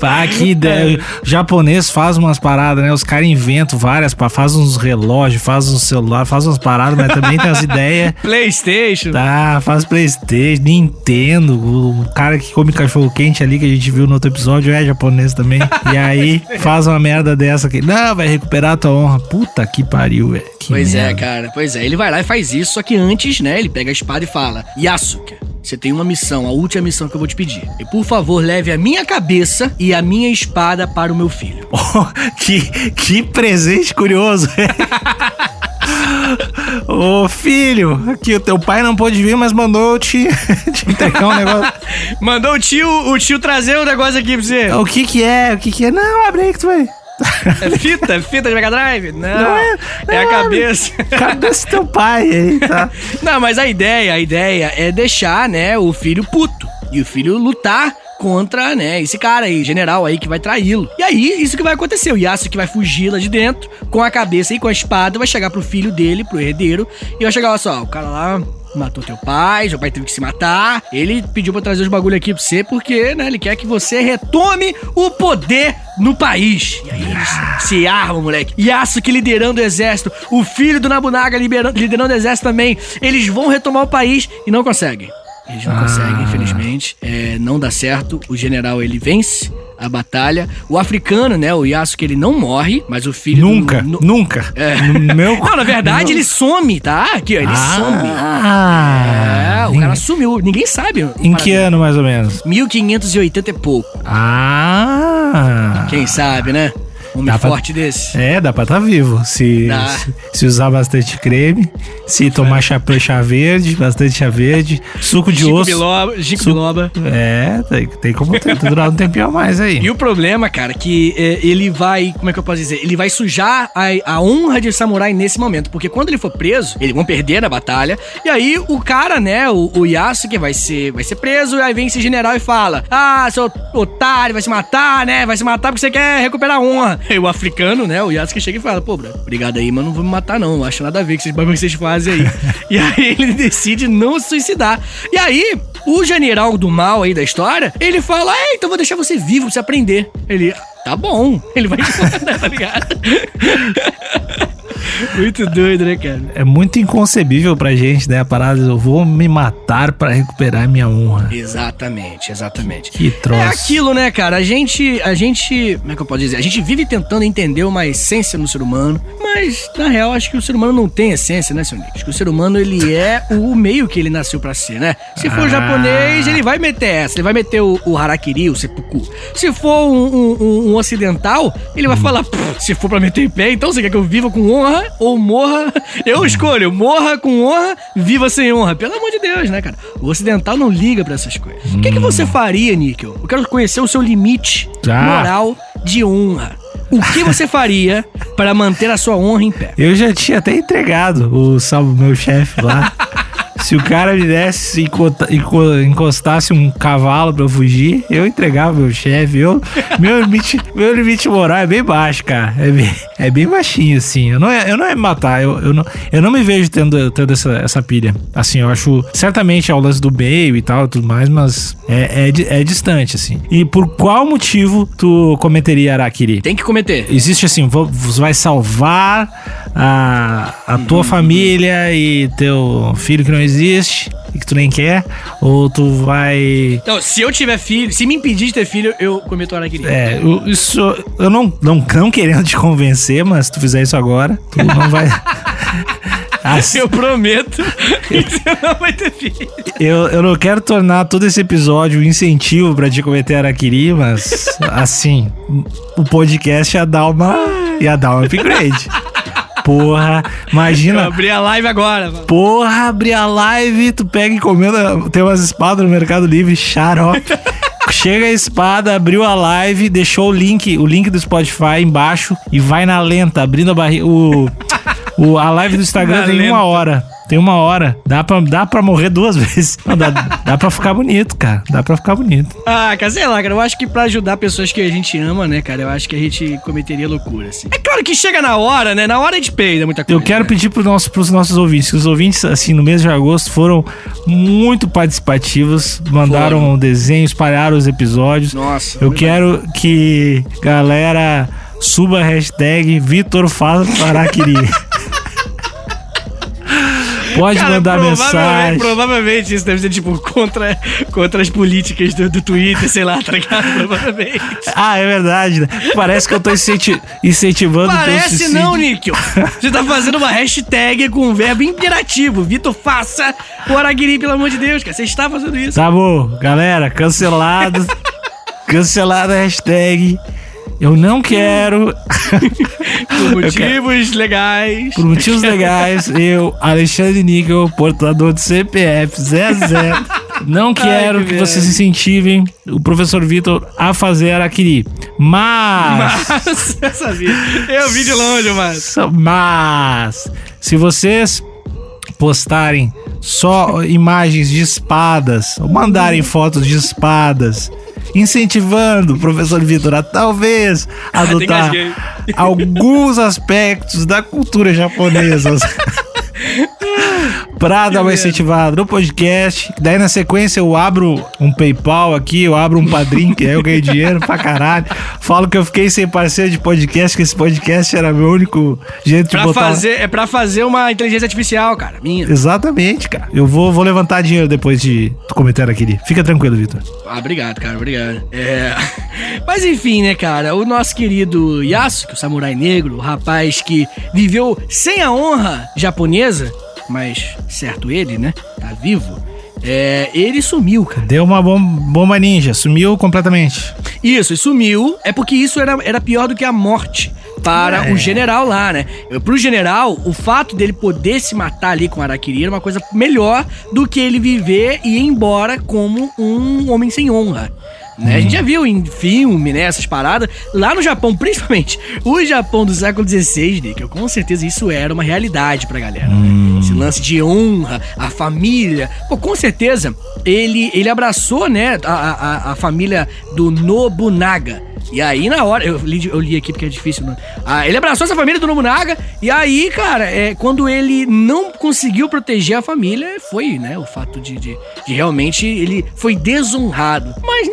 Ah, que ideia. O japonês faz umas paradas, né? Os caras inventam várias, faz uns relógios, faz uns celular, faz umas paradas, mas também tem as ideias. PlayStation. Tá, faz Playstation, Nintendo, o cara que come cachorro quente ali que a gente viu no outro episódio é japonês também. E aí faz uma merda dessa aqui. Não, vai recuperar tua honra. Puta que pariu, velho. Pois é, merda. cara. Pois é. Ele vai lá e faz isso, só que antes, né, ele pega a espada e fala: Yasuke, você tem uma missão, a última missão que eu vou te pedir. E por favor, leve a minha cabeça e a minha espada para o meu filho. Oh, que, que presente curioso. Ô filho, aqui o teu pai não pôde vir, mas mandou te, te entregar um negócio. Mandou o tio, o tio trazer um negócio aqui pra você. O que que é? O que que é? Não, abre aí que tu vai. É fita? Fita de Mega Drive? Não, Não é- é, a não, cabeça. Cabeça do teu pai aí, tá? Não, mas a ideia, a ideia é deixar, né, o filho puto. E o filho lutar contra, né, esse cara aí, general aí que vai traí-lo. E aí, isso que vai acontecer. O Yasuke vai fugir lá de dentro, com a cabeça e com a espada, vai chegar pro filho dele, pro herdeiro, e vai chegar, olha só, o cara lá matou teu pai, seu pai teve que se matar. Ele pediu pra trazer os bagulho aqui pra você, porque, né, ele quer que você retome o poder no país. E aí eles se armam, moleque. Yasuke liderando o exército, o filho do Nabunaga liderando o exército também. Eles vão retomar o país e não conseguem. Eles não Ah. conseguem, infelizmente. É, não dá certo. O general, ele vence a batalha. O africano, né, o Yasuke, ele não morre, mas o filho do- Nunca, no- nunca. É. Meu... Não, na verdade, ele some, tá? Aqui, ó, ele some. Ah, É, o cara sumiu. Ninguém sabe. Em que ano, mais ou menos? 1580 e pouco. Ah. Quem sabe, né? Homem Dá pra- forte desse. É, dá pra estar vivo. Se, se, se usar bastante creme, se tomar chá, chá verde, bastante chá verde, suco de osso. Biloba, Chico Su- Biloba. É, tem, tem como ter, durar um tempinho a mais aí. E o problema, cara, que é, ele vai, como é que eu posso dizer? Ele vai sujar a, a honra de samurai nesse momento, porque quando ele for preso, eles vão perder na batalha, e aí o cara, né, o, o Yasuke vai ser, vai ser preso, e aí vem esse general e fala, ah, seu otário, vai se matar, né, vai se matar porque você quer recuperar a honra. O africano, né, o Yasuke chega e fala, pô, bro, obrigado aí, mas não vou me matar não, não acho nada a ver com esses bagulho que vocês fazem aí. e aí ele decide não se suicidar. E aí, o general do mal aí da história, ele fala, é, então vou deixar você vivo pra você aprender. Ele, tá bom. Ele vai embora, tá ligado? Muito doido, né, cara? É muito inconcebível pra gente, né? A parada, eu vou me matar pra recuperar minha honra. Exatamente, exatamente. Que troço. É aquilo, né, cara? A gente, a gente, como é que eu posso dizer? A gente vive tentando entender uma essência no ser humano, mas na real acho que o ser humano não tem essência, né, seu Nick? Acho que o ser humano ele é o meio que ele nasceu pra ser, né? Se for Ah. japonês, ele vai meter essa, ele vai meter o, o harakiri, o seppuku. Se for um, um- um- um ocidental, ele vai falar, "Pff, se for pra meter pé, então você quer que eu viva com honra ou morra? Eu escolho, morra com honra, viva sem honra. Pelo amor de Deus, né, cara? O ocidental não liga pra essas coisas. O que, que você faria, Níquel? Eu quero conhecer o seu limite Ah. moral de honra. O que você faria para manter a sua honra em pé? Eu já tinha até entregado o salvo meu chefe lá. Se o cara me desse, enco- encostasse um cavalo pra eu fugir, eu entregava meu chefe. Eu, meu, limite, meu limite moral é bem baixo, cara. É bem, é bem baixinho, assim. Eu não ia, eu não ia me matar. Eu, eu, não, eu não me vejo tendo, tendo essa, essa pilha. Assim, eu acho. Certamente é o lance do meio e tal e tudo mais, mas é, é, é distante, assim. E por qual motivo tu cometeria Araquiri? Tem que cometer. Existe assim, vo- você vai salvar a, a tua família e teu filho que não existe e que tu nem quer, ou tu vai. Então, se eu tiver filho, se me impedir de ter filho, eu cometo harakiri. É, eu- isso eu não, não, não querendo te convencer, mas se tu fizer isso agora, tu não vai. Assim, Eu prometo que você não vai ter filho. eu, eu não quero tornar todo esse episódio um incentivo pra te cometer Araquiri, mas assim, o podcast ia dar uma. ia dar um upgrade. Porra, Eu imagina. abri a live agora. mano. Porra, abrir a live, tu pega e encomenda. Tem umas espadas no Mercado Livre, xarope. Chega a espada, abriu a live, deixou o link, o link do Spotify embaixo e vai na lenta, abrindo a barriga. O, o- a live do Instagram Na tem lenta. uma hora. Tem uma hora. Dá pra, dá pra morrer duas vezes. Não, dá, dá pra ficar bonito, cara. Dá pra ficar bonito. Ah, cara, sei lá, cara. Eu acho que pra ajudar pessoas que a gente ama, né, cara, eu acho que a gente cometeria loucura, assim. É claro que chega na hora, né? Na hora a gente peida muita coisa. Eu quero né? pedir pro nosso, pros nossos ouvintes, que os ouvintes, assim, no mês de agosto foram muito participativos, mandaram Foram. um desenho, espalharam os episódios. Nossa. Eu quero que galera suba a hashtag Vitor Paraquiri. Pode Cara, mandar provavelmente- mensagem. Provavelmente isso deve ser, tipo, contra, contra as políticas do, do Twitter, sei lá, tá ligado? Provavelmente. Ah, é verdade, né? Parece que eu tô incenti- incentivando Parece não, Níquel. Você tá fazendo uma hashtag com um verbo imperativo. Vitor, faça o Araguiri, pelo amor de Deus, cara. Você está fazendo isso. Tá bom, galera, cancelado. Cancelada a hashtag. Eu não quero. Por motivos legais. Por motivos legais, eu, Alexandre Níquel, portador de CPF 00, não quero que que, vocês incentivem o professor Vitor a fazer Araquiri. Mas, Mas, eu sabia. Eu vi de longe, mas. mas, se vocês postarem só imagens de espadas, ou mandarem fotos de espadas, incentivando o professor Vitor a talvez adotar engasguei. alguns aspectos da cultura japonesa pra dar uma incentivada no podcast. Daí na sequência eu abro um PayPal aqui, eu abro um padrinho, que aí eu ganho dinheiro pra caralho. Falo que eu fiquei sem parceiro de podcast, que esse podcast era meu único jeito de Pra botar. fazer, é pra fazer uma inteligência artificial, cara. Minha. Exatamente, cara. Eu vou, vou levantar dinheiro depois de tu comentar aquele. Fica tranquilo, Vitor. Ah, obrigado, cara, obrigado. É. Mas enfim, né, cara? O nosso querido Yasuke, o samurai negro, o rapaz que viveu sem a honra japonesa, mas certo ele, né? Tá vivo. é, ele sumiu, cara. Deu uma bom- bomba ninja, sumiu completamente. Isso, e sumiu. É porque isso era, era pior do que a morte para É. o general lá, né? Pro general, o fato dele poder se matar ali com o Araquiri era uma coisa melhor do que ele viver e ir embora como um homem sem honra. Né? A gente já viu em filme, né, essas paradas. Lá no Japão, principalmente, o Japão do século XVI, Nick, com certeza isso era uma realidade pra galera, né? Esse lance de honra, a família. Pô, com certeza, ele, ele abraçou, né, a, a, a família do Nobunaga. E aí, na hora, eu li, eu li aqui porque é difícil, né? Ah, ele abraçou essa família do Nobunaga, e aí, cara, é, quando ele não conseguiu proteger a família, foi, né, o fato de, de, de realmente ele foi desonrado. Mas,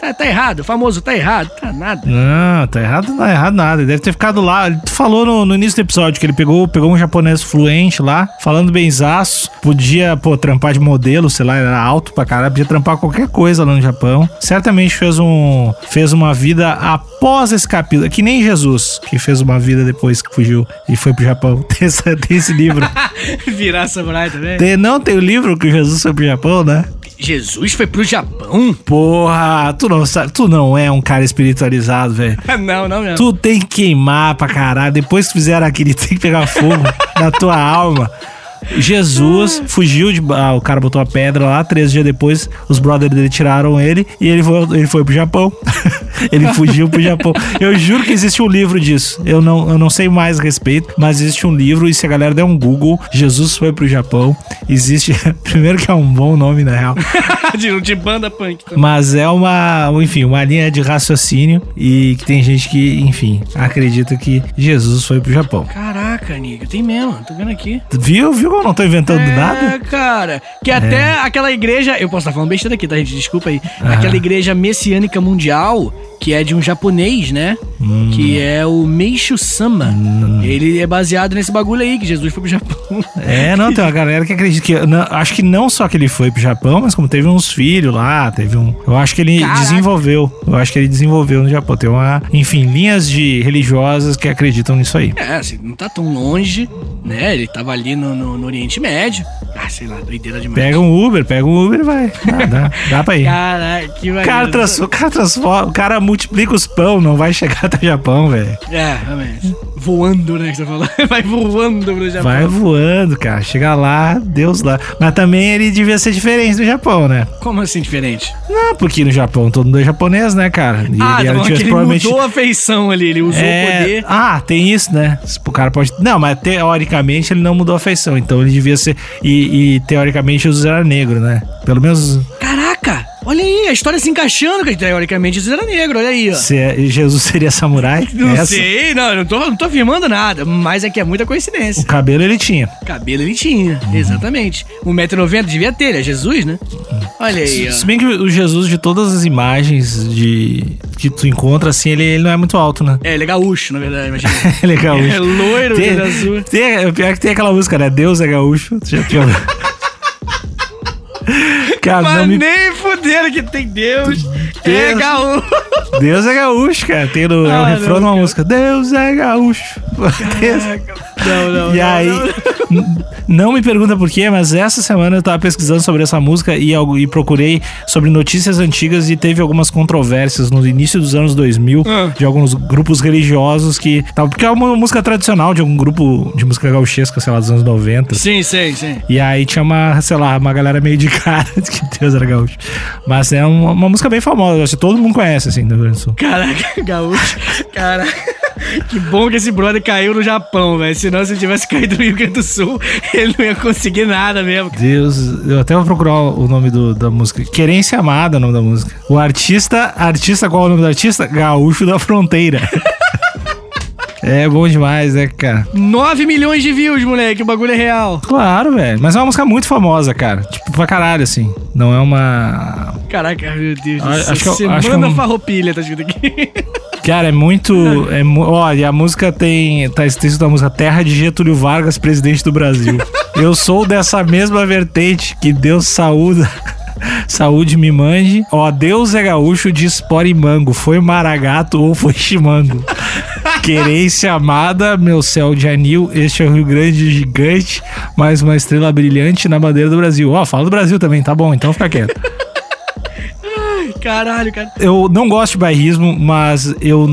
Tá, tá errado, o famoso tá errado, tá nada. Não, tá errado, não é errado nada. Ele deve ter ficado lá. Tu falou no, no início do episódio que ele pegou, pegou um japonês fluente lá, falando benzaço. Podia, pô, trampar de modelo, sei lá, era alto pra caralho, podia trampar qualquer coisa lá no Japão. Certamente fez um fez uma vida após esse capítulo, que nem Jesus, que fez uma vida depois que fugiu e foi pro Japão. Tem, essa- tem esse livro. Virar samurai também. Tem- não tem o livro que Jesus foi pro Japão, né? Jesus foi pro Japão? Porra, tu não sabe, tu não é um cara espiritualizado, velho. não, não, não. Tu tem que queimar pra caralho. Depois que fizeram aquele, tem que pegar fogo na tua alma. Jesus fugiu de. Ah, o cara botou a pedra lá. Três dias depois, os brothers dele tiraram ele e ele foi, ele foi pro Japão. ele fugiu pro Japão. Eu juro que existe um livro disso. Eu não, eu não sei mais a respeito, mas existe um livro. E se a galera der um Google, Jesus foi pro Japão. Existe. Primeiro que é um bom nome, na real. de, de banda punk também. Mas é uma, enfim, uma linha de raciocínio e que tem gente que, enfim, acredita que Jesus foi pro Japão. Caraca, Nico, tem mesmo, tô vendo aqui. Viu? Viu eu não tô inventando é, nada? cara. Que até aquela igreja. Eu posso estar falando besteira aqui, tá, gente? Desculpa aí. Aquela igreja messiânica mundial, que é de um japonês, né? Hum. Que é o Meishu Sama. Ele é baseado nesse bagulho aí, que Jesus foi pro Japão. É, não, tem uma galera que acredita que. não, acho que não só que ele foi pro Japão, mas como teve uns filhos lá, teve um. Eu acho que ele Caraca. desenvolveu. Eu acho que ele desenvolveu no Japão. Tem uma. Enfim, linhas de religiosas que acreditam nisso aí. É, assim, não tá tão longe, né? Ele tava ali no, no- no Oriente Médio. Ah, sei lá, doideira demais. Pega um Uber, pega um Uber e vai. Dá, dá, dá pra ir. Caraca, que O maneiro. cara, trans, o cara transforma, o cara multiplica os pão, não vai chegar até o Japão, velho. É, realmente. Voando, né? Que você falou. Vai voando pro Japão. Vai voando, cara. Chega lá, Deus lá. Mas também ele devia ser diferente do Japão, né? Como assim diferente? Não, porque no Japão todo mundo é japonês, né, cara? E ah, tá era, bom, ele mudou a feição ali, ele usou É, o poder. Ah, tem isso, né? O cara pode. Não, mas teoricamente ele não mudou a feição. Então ele devia ser. E, e, teoricamente Jesus era negro, né? Pelo menos Caraca, olha aí, a história se encaixando, que teoricamente Jesus era negro, olha aí, ó. se é- Jesus seria samurai. Não Essa- sei, não, eu não tô, não tô afirmando nada, mas é que é muita coincidência. O cabelo ele tinha. Cabelo ele tinha, exatamente. 1,90m devia ter, é Jesus, né? Olha aí, Se ó. bem que o Jesus de todas as imagens de que tu encontra, assim, ele, ele não é muito alto, né? É, ele é gaúcho, na verdade, imagina. Ele é gaúcho. É loiro, tem, azul. tem, o pior é que tem aquela música, né? Deus é gaúcho. Tu já. Cara, Mas não me... nem fuderam que tem Deus. É Deus. gaúcho. Deus é gaúcho, cara. Tem no, é o Ah, refrão de uma cara. música. Deus é gaúcho. Não, não, E não, aí, não. me pergunta por quê, mas essa semana eu tava pesquisando sobre essa música e, e procurei sobre notícias antigas e teve algumas controvérsias no início dos anos 2000 Ah. de alguns grupos religiosos que. tal, Porque é uma música tradicional de algum grupo de música gauchesca, sei lá, dos anos 90. Sim, sim, sim. E aí tinha uma, sei lá, uma galera meio de cara de que Deus era gaúcho. Mas é uma, uma música bem famosa, assim, todo mundo conhece, assim, do Rio Grande do Sul. Caraca, gaúcho. Caraca. Que bom que esse brother caiu no Japão, velho. Senão, se ele tivesse caído no Rio Grande do Sul, ele não ia conseguir nada mesmo. Deus, eu até vou procurar o nome do- da música. Querência Amada é o nome da música. O artista, artista, qual é o nome do artista? Gaúcho da Fronteira. É bom demais, né, cara? 9 milhões de views, moleque. O bagulho é real. Claro, velho. Mas é uma música muito famosa, cara. Tipo, pra caralho, assim. Não é uma. Caraca, meu Deus Ah, acho que eu- Semana acho que eu- farroupilha, tá escrito aqui. Cara, é muito. É, e a música tem. Tá escrito da música Terra de Getúlio Vargas, presidente do Brasil. Eu sou dessa mesma vertente. Que Deus saúda. Saúde me mande. Ó, Deus é gaúcho de espora e mango. Foi maragato ou foi chimango. Querência amada, meu céu de anil, este é o Rio Grande gigante, mais uma estrela brilhante na bandeira do Brasil. Ó, fala do Brasil também, tá bom, então fica quieto. Caralho, cara. Eu não gosto de bairrismo, mas eu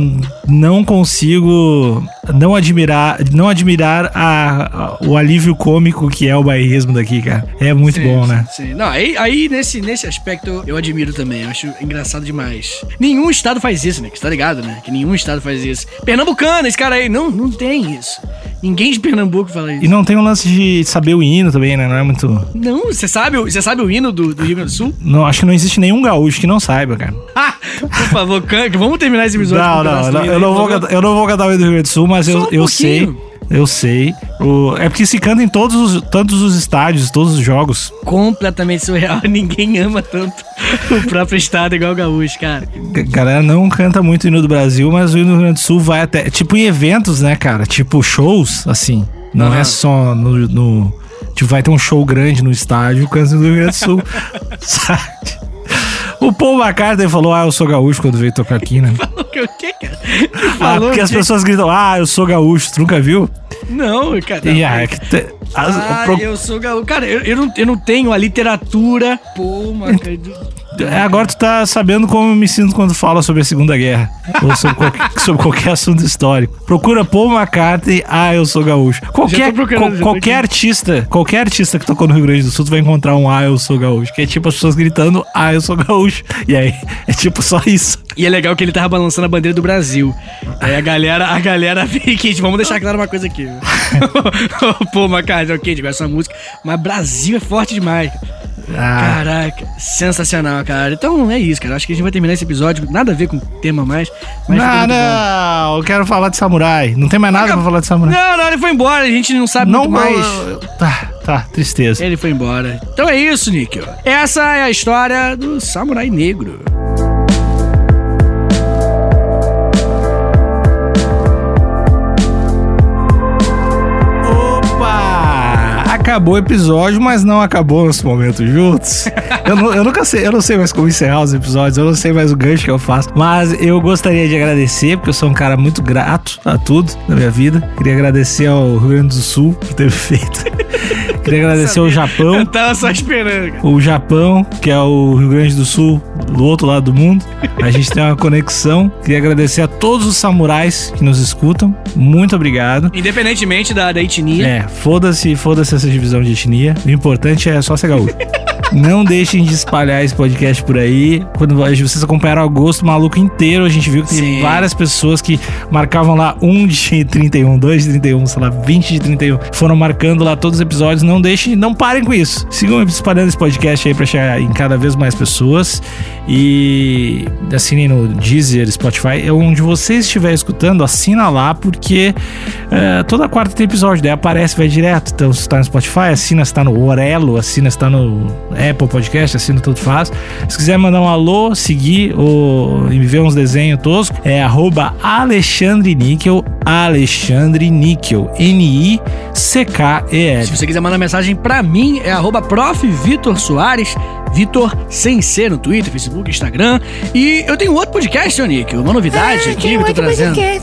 não consigo não admirar, não admirar a, a- o alívio cômico que é o bairrismo daqui, cara. É muito Sim, bom, né? Sim. Não, aí, aí nesse, nesse aspecto eu, admiro também. Eu acho engraçado demais. Nenhum estado faz isso, né? Que você tá ligado, né? Que nenhum estado faz isso. Pernambucano, esse cara aí. Não, não tem isso. Ninguém de Pernambuco fala isso. E não tem um lance de saber o hino também, né? Não é muito. Não, você sabe, o- você sabe o hino do, do Rio Grande do Sul? Não, acho que não existe nenhum gaúcho que não saiba, cara. Ah, por favor, can- vamos terminar esse episódio Não, não, não, eu não vou cantar, eu não vou cantar o hino do Rio Grande do Sul, mas eu, um eu sei. Eu sei. O, é porque se canta em todos os, tantos os estádios, todos os jogos. Completamente surreal. Ninguém ama tanto o próprio estado igual o gaúcho, cara. A galera não canta muito o hino do Brasil, mas o hino do Rio Grande do Sul vai até. Tipo em eventos, né, cara? Tipo shows, assim. Não Aham. é só no, no- Tipo, vai ter um show grande no estádio, canta o do Rio Grande do Sul. sabe? O Paul McCartney falou, ah, eu sou gaúcho quando veio tocar aqui, né? Falou que o quê, cara? Ah, porque as pessoas gritam, ah, eu sou gaúcho, tu nunca viu? Não, cara. E ah, é que te- as- Ah, pro- eu sou gaúcho. Cara, eu, eu, não, eu não tenho a literatura. Pô, mano. É, Agora tu tá sabendo como eu me sinto quando fala sobre a Segunda Guerra. ou sobre qualquer, sobre qualquer assunto histórico. Procura Paul McCartney, ah, eu sou gaúcho. Qualquer, tô qualquer aqui. artista, qualquer artista que tocou no Rio Grande do Sul, tu vai encontrar um ah, eu sou gaúcho. Que é tipo as pessoas gritando, ah, eu sou gaúcho. E aí, é tipo só isso. E é legal que ele tava balançando a bandeira do Brasil. Aí a galera, a galera fica, vamos deixar claro uma coisa aqui. Pô, McCartney, ok, digo essa música. Mas Brasil é forte demais. Ah, Caraca, sensacional, cara. Então é isso, cara. Acho que a gente vai terminar esse episódio. Nada a ver com o tema mais. Mas não, muito bom. não, eu quero falar de samurai. Não tem mais nada pra falar de samurai. Não, não, ele foi embora. A gente não sabe Não, mais. Tá, tá, tristeza. Ele foi embora. Então é isso, Nick. Essa é a história do Samurai Negro. Acabou o episódio, mas não acabou nosso momento juntos. Eu, nu- eu nunca sei, eu não sei mais como encerrar os episódios, eu não sei mais o gancho que eu faço. Mas eu gostaria de agradecer, porque eu sou um cara muito grato a tudo na minha vida. Queria agradecer ao Rio Grande do Sul por ter feito. Queria agradecer ao Japão. Eu tava só esperando, cara. O Japão, que é o Rio Grande do Sul, do outro lado do mundo. A gente tem uma conexão. Queria agradecer a todos os samurais que nos escutam. Muito obrigado. Independentemente da, da etnia. É, foda-se, foda-se essa divisão de etnia. O importante é só ser gaúcho. Não deixem de espalhar esse podcast por aí. Quando vocês acompanharam o agosto maluco inteiro, a gente viu que tem várias pessoas que marcavam lá 1 de 31, 2 de 31, sei lá, 20 de 31. Foram marcando lá todos os episódios. Não deixem, não parem com isso. Sigam espalhando esse podcast aí pra chegar em cada vez mais pessoas. E assinem no Deezer, Spotify. É Onde você estiver escutando, assina lá, porque é, toda quarta tem episódio, daí aparece, vai direto. Então, se tá no Spotify, assina, se tá no Orelo, assina, se tá no Apple Podcast, assina, tudo faz. Se quiser mandar um alô, seguir ou me ver uns desenhos toscos, é arroba Alexandre Níquel, Alexandre Níquel, N-I-C-K-E-L. Se você quiser mandar mensagem pra mim, é arroba prof. Vitor Soares, Vitor sem ser no Twitter, Facebook, Instagram. E eu tenho outro podcast, seu Nick, uma novidade aqui que eu tô trazendo. É.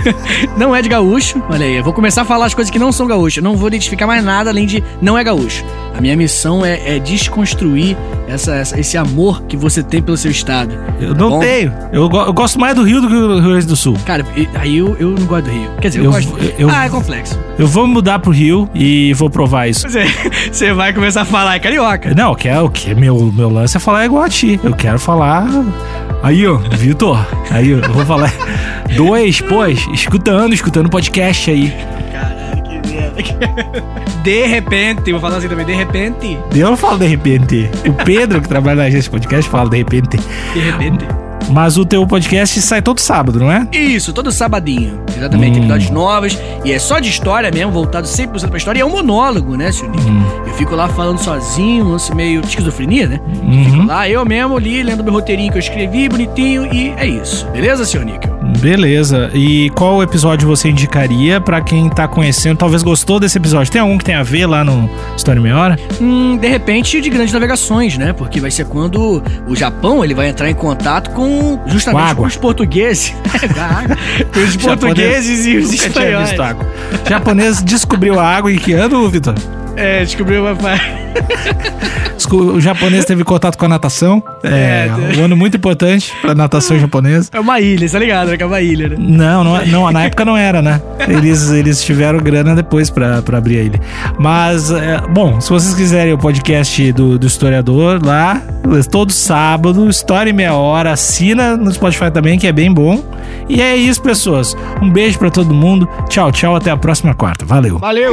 não é de gaúcho, olha aí, eu vou começar a falar as coisas que não são gaúcho. Eu não vou identificar mais nada além de não é gaúcho. A minha missão é, é desconstruir essa, essa- esse amor que você tem pelo seu estado. Eu não Bom. tenho. Eu, go- eu gosto mais do Rio do que do Rio Grande do Sul. Cara, aí eu, eu não gosto do Rio. Quer dizer, eu, Eu- gosto. eu- ah, é complexo. Eu vou mudar pro Rio e vou provar isso. Você, você vai começar a falar, é carioca. Não, que é o que meu meu lance é falar igual a ti. Eu quero falar aí, ó, Vitor. Aí eu vou falar dois, pois, escutando, escutando podcast aí. De repente, vou falar assim também, de repente. Eu não falo de repente. O Pedro que trabalha na agência de podcast fala de repente. De repente. Mas o teu podcast sai todo sábado, não é? Isso, todo sabadinho. Exatamente, Hum. episódios novos. E é só de história mesmo, voltado 100% pra história. E é um monólogo, né, senhor Nick? Hum. Eu fico lá falando sozinho, um lance meio de esquizofrenia, né? Fico Uhum. lá, eu mesmo li, lendo meu roteirinho que eu escrevi, bonitinho, e é isso. Beleza, senhor Níquel? Beleza. E qual episódio você indicaria pra quem tá conhecendo, talvez gostou desse episódio? Tem algum que tem a ver lá no História Meia Hora? Hum, de repente, de grandes navegações, né? Porque vai ser quando o Japão ele vai entrar em contato com justamente Com água. com os portugueses. com os portugueses e os espanhóis. água. O japonês descobriu a água em que ano, Vitor? É, descobriu uma Desco- O japonês teve contato com a natação. É, É, um ano muito importante pra natação japonesa. É uma ilha, tá ligado? né? É uma ilha, né? Não, não, não, na época não era, né? Eles, eles tiveram grana depois pra, pra abrir a ilha. Mas, é, bom, se vocês quiserem o podcast do, do historiador lá, todo sábado, História em Meia Hora, assina no Spotify também, que é bem bom. E é isso, pessoas. Um beijo pra todo mundo. Tchau, tchau. Até a próxima quarta. Valeu. Valeu!